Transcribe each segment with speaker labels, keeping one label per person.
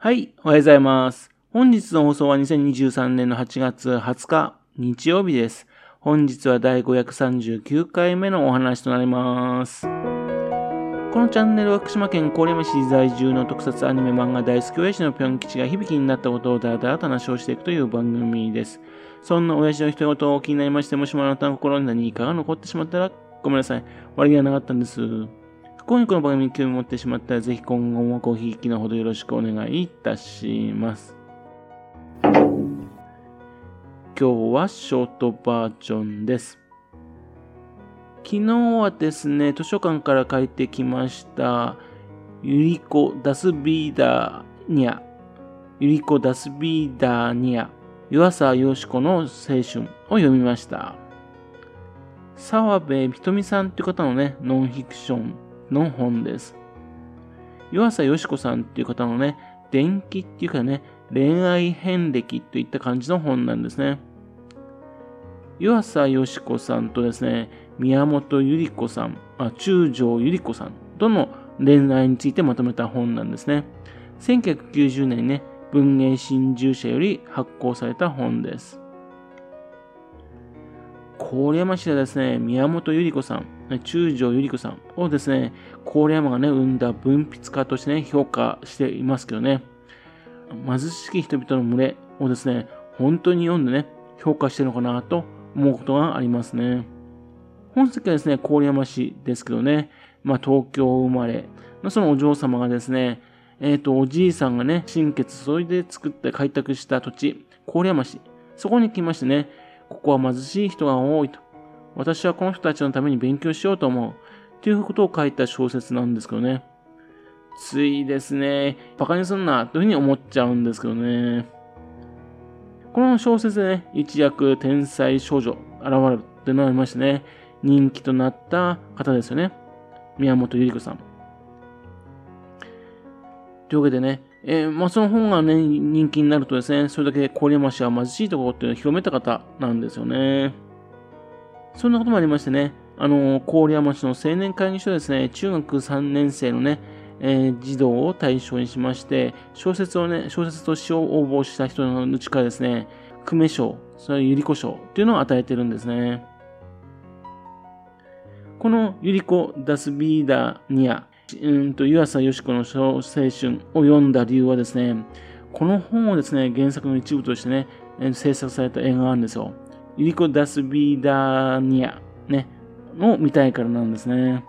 Speaker 1: はい、おはようございます。本日の放送は2023年の8月20日、日曜日です。本日は第539回目のお話となります。このチャンネルは福島県郡山市在住の特撮アニメ漫画大好き親父のぴょん吉が響きになったことをだらだらと話をしていくという番組です。そんな親父の一言を気になりまして、もしもあなたの心に何かが残ってしまったらごめんなさい。悪気はなかったんです。今夜この番組に興味持ってしまったら、ぜひ今後もごひいきのほどよろしくお願いいたします。今日はショートバージョンです。昨日はですね、図書館から帰ってきました、ユリコ・ダスビーダーニャ、ユリコ・ダスビーダーニャ、湯浅よし子の青春を読みました。澤部ひとみさんっていう方のね、ノンフィクションの本です。湯浅よし子さんっていう方のね、伝記っていうかね、恋愛遍歴といった感じの本なんですね。湯浅よし子さんとですね、宮本ゆり子さん、あ中条ゆり子さんとの恋愛についてまとめた本なんですね。1990年にね、文芸新従社より発行された本です。郡山市でですね、宮本百合子さん、中条百合子さんをですね、郡山がね、生んだ文筆家としてね、評価していますけどね、貧しき人々の群れをですね、本当に読んでね、評価してるのかなと思うことがありますね。本籍はですね、郡山市ですけどね、まあ、東京生まれのそのお嬢様がですね、えっ、ー、と、おじいさんがね、心血そいで作って開拓した土地、郡山市、そこに来ましてね、ここは貧しい人が多いと。私はこの人たちのために勉強しようと思う。ということを書いた小説なんですけどね。ついですね、馬鹿にすんな、というふうに思っちゃうんですけどね。この小説でね、一躍天才少女現れるってなりましてね、人気となった方ですよね。宮本百合子さん。というわけでね、えー、まあ、その本がね、人気になるとですね、それだけ郡山市は貧しいところっていうのを広めた方なんですよね。そんなこともありましてね、あの、郡山市の青年会議所ですね、中学3年生のね、えー、児童を対象にしまして、小説をね、小説と詩を応募した人のうちからですね、久米賞、それはゆり子賞っていうのを与えてるんですね。このゆり子ダスビーダニアうんと湯浅よし子の小青春を読んだ理由はですね、この本をですね、原作の一部としてね、制作された映画があるんですよ。ユリコ・ダス・ビーダーニア、ね、を見たいからなんですね。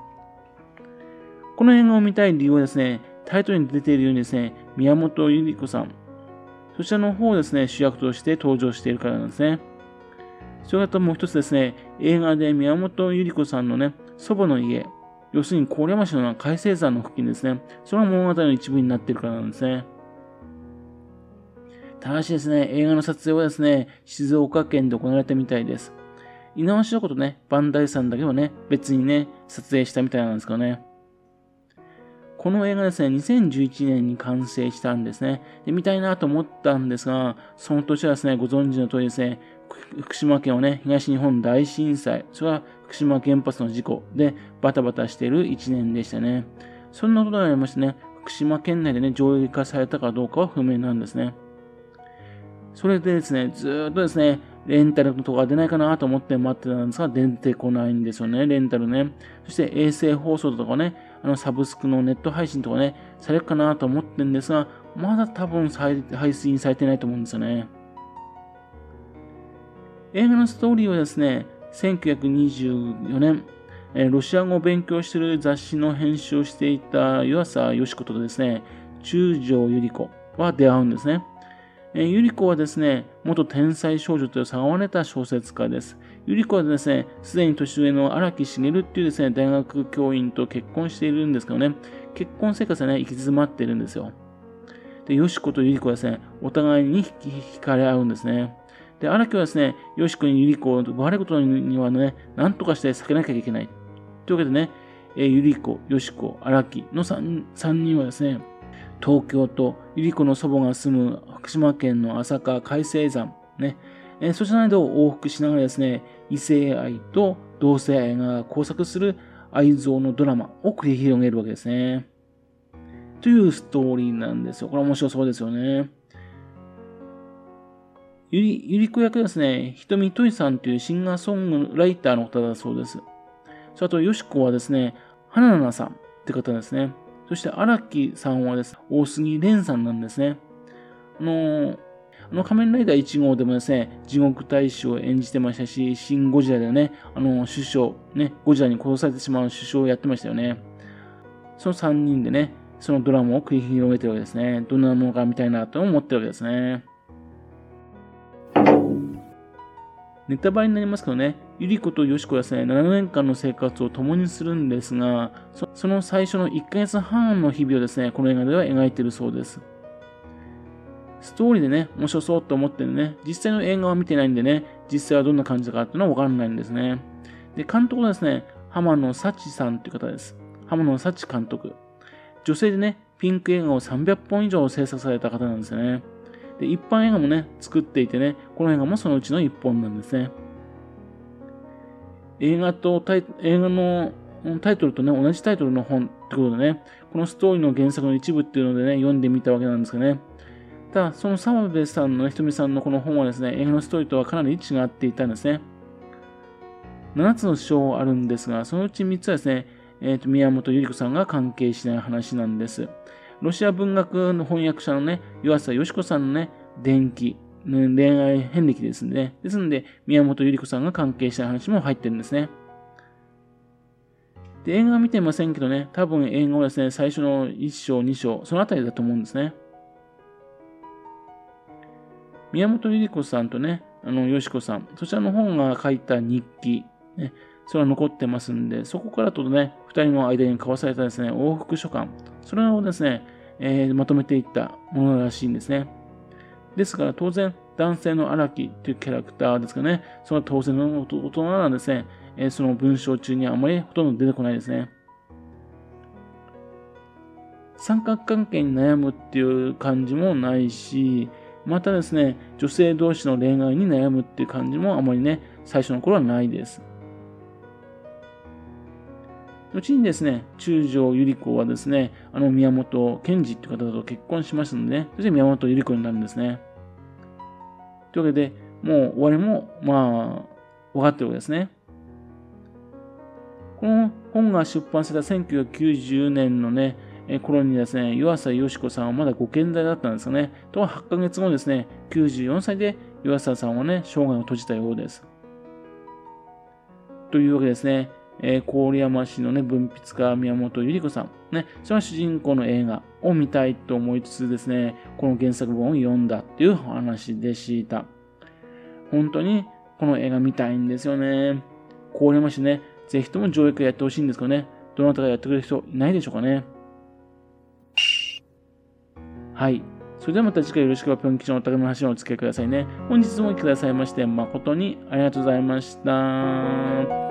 Speaker 1: この映画を見たい理由はですね、タイトルに出ているようにですね、宮本ゆり子さん、そちらの方をですね、主役として登場しているからなんですね。それともう一つですね、映画で宮本ゆり子さんのね、祖母の家、要するに郡山市の海星山の付近ですね。その物語の一部になっているからなんですね。ただしですね、映画の撮影はですね、静岡県で行われたみたいです。猪苗代湖とね、磐梯山だけはね、別にね、撮影したみたいなんですけどね。この映画ですね、2011年に完成したんですね。で見たいなと思ったんですが、その年はですね、ご存知の通りですね、福島県はね、東日本大震災、それは福島原発の事故でバタバタしている1年でしたね。そんなことがありましてね、福島県内でね、上映化されたかどうかは不明なんですね。それでですね、ずっとですね、レンタルとか出ないかなと思って待ってたんですが、出てこないんですよね、レンタルね。そして衛星放送とかね、あのサブスクのネット配信とかね、されるかなと思ってんですが、まだ多分配信されてないと思うんですよね。映画のストーリーはですね、1924年、ロシア語を勉強している雑誌の編集をしていた湯浅よし子とですね、中条ゆり子は出会うんですね。ゆり子はですね、元天才少女と騒がれた小説家です。ゆり子はですね、すでに年上の荒木茂っていうですね、大学教員と結婚しているんですけどね、結婚生活はね、行き詰まっているんですよ。で、よしことゆり子はですね、お互いに惹かれ合うんですね。で、荒木はですね、よしこにゆり子を悪いことにはね、なんとかして避けなきゃいけない。というわけでね、えー、ゆり子、よしこ、荒木の 3, 3人はですね、東京とゆり子の祖母が住む福島県の朝霞海星山、ね、えー、そちらなどを往復しながらですね、異性愛と同性愛が交錯する愛憎のドラマを繰り広げるわけですね。というストーリーなんですよ。これ面白そうですよね。ゆり、ゆり子役ですね、ひとみといさんというシンガーソングライターの方だそうです。それと、よしこはですね、はななさんって方ですね。そして、荒木さんはです、大杉蓮さんなんですね。あのー、あの仮面ライダー1号でもですね、地獄大使を演じてましたし、シン・ゴジラでね、あの、首相、ね、ゴジラに殺されてしまう首相をやってましたよね。その3人でね、そのドラマを繰り広げてるわけですね。どんなものか見たいなと思ってるわけですね。ネタバレになりますけどね、ゆり子とよしこはですね、7年間の生活を共にするんですが、その最初の1ヶ月半の日々をですね、この映画では描いているそうです。ストーリーでね、面白そうと思ってね、実際の映画は見てないんでね、実際はどんな感じかっていうのはわからないんですね。で、監督はですね、浜野幸さんっていう方です。浜野幸監督。女性でね、ピンク映画を300本以上制作された方なんですよね。で、一般映画もね、作っていてね、この映画もそのうちの1本なんですね。映画とタイ映画のタイトルとね、同じタイトルの本ってことでね、このストーリーの原作の一部っていうのでね、読んでみたわけなんですけどね。ただ、その澤部さんのね、ひとみさんのこの本はですね、映画のストーリーとはかなり違っていたんですね。7つの章あるんですが、そのうち3つはですね、えー、と宮本百合子さんが関係しない話なんです。ロシア文学の翻訳者のね、湯浅よし子さんのね、伝記、恋愛遍歴ですね。ですので、宮本百合子さんが関係した話も入ってるんですね。で、映画は見てませんけどね、多分映画はですね、最初の1章、2章、そのあたりだと思うんですね。宮本百合子さんとね、あの、よしこさん、そちらの本が書いた日記、ね、それは残ってますんで、そこからとね、二人の間に交わされたですね、往復書簡、それをですね、えー、まとめていったものらしいんですね。ですから当然、男性の荒木というキャラクターですかね、その当然の大人なんですね、えー、その文章中にあまりほとんど出てこないですね。三角関係に悩むっていう感じもないし、またですね、女性同士の恋愛に悩むっていう感じもあまりね、最初の頃はないです。後にですね、中条百合子はですね、あの宮本賢治っていう方と結婚しましたので、ね、そして宮本百合子になるんですね。というわけで、もう終わりも、まあ、分かってるわけですね。この本が出版された1990年のね、頃にですね、湯浅よし子さんはまだご健在だったんですよね。とは8ヶ月後ですね、94歳で湯浅さんはね、生涯を閉じたようです。というわけですね、えー、郡山市のね、文筆家宮本百合子さん、ね、それは主人公の映画を見たいと思いつつですね、この原作本を読んだっていう話でした。本当にこの映画見たいんですよね。郡山市ね、ぜひとも上映会やってほしいんですけどね、どなたかやってくれる人いないでしょうかね。はい。それではまた次回よろしくはぴょん吉のお宝の話をお付けくださいね。本日もお聴きくださいまして誠にありがとうございました。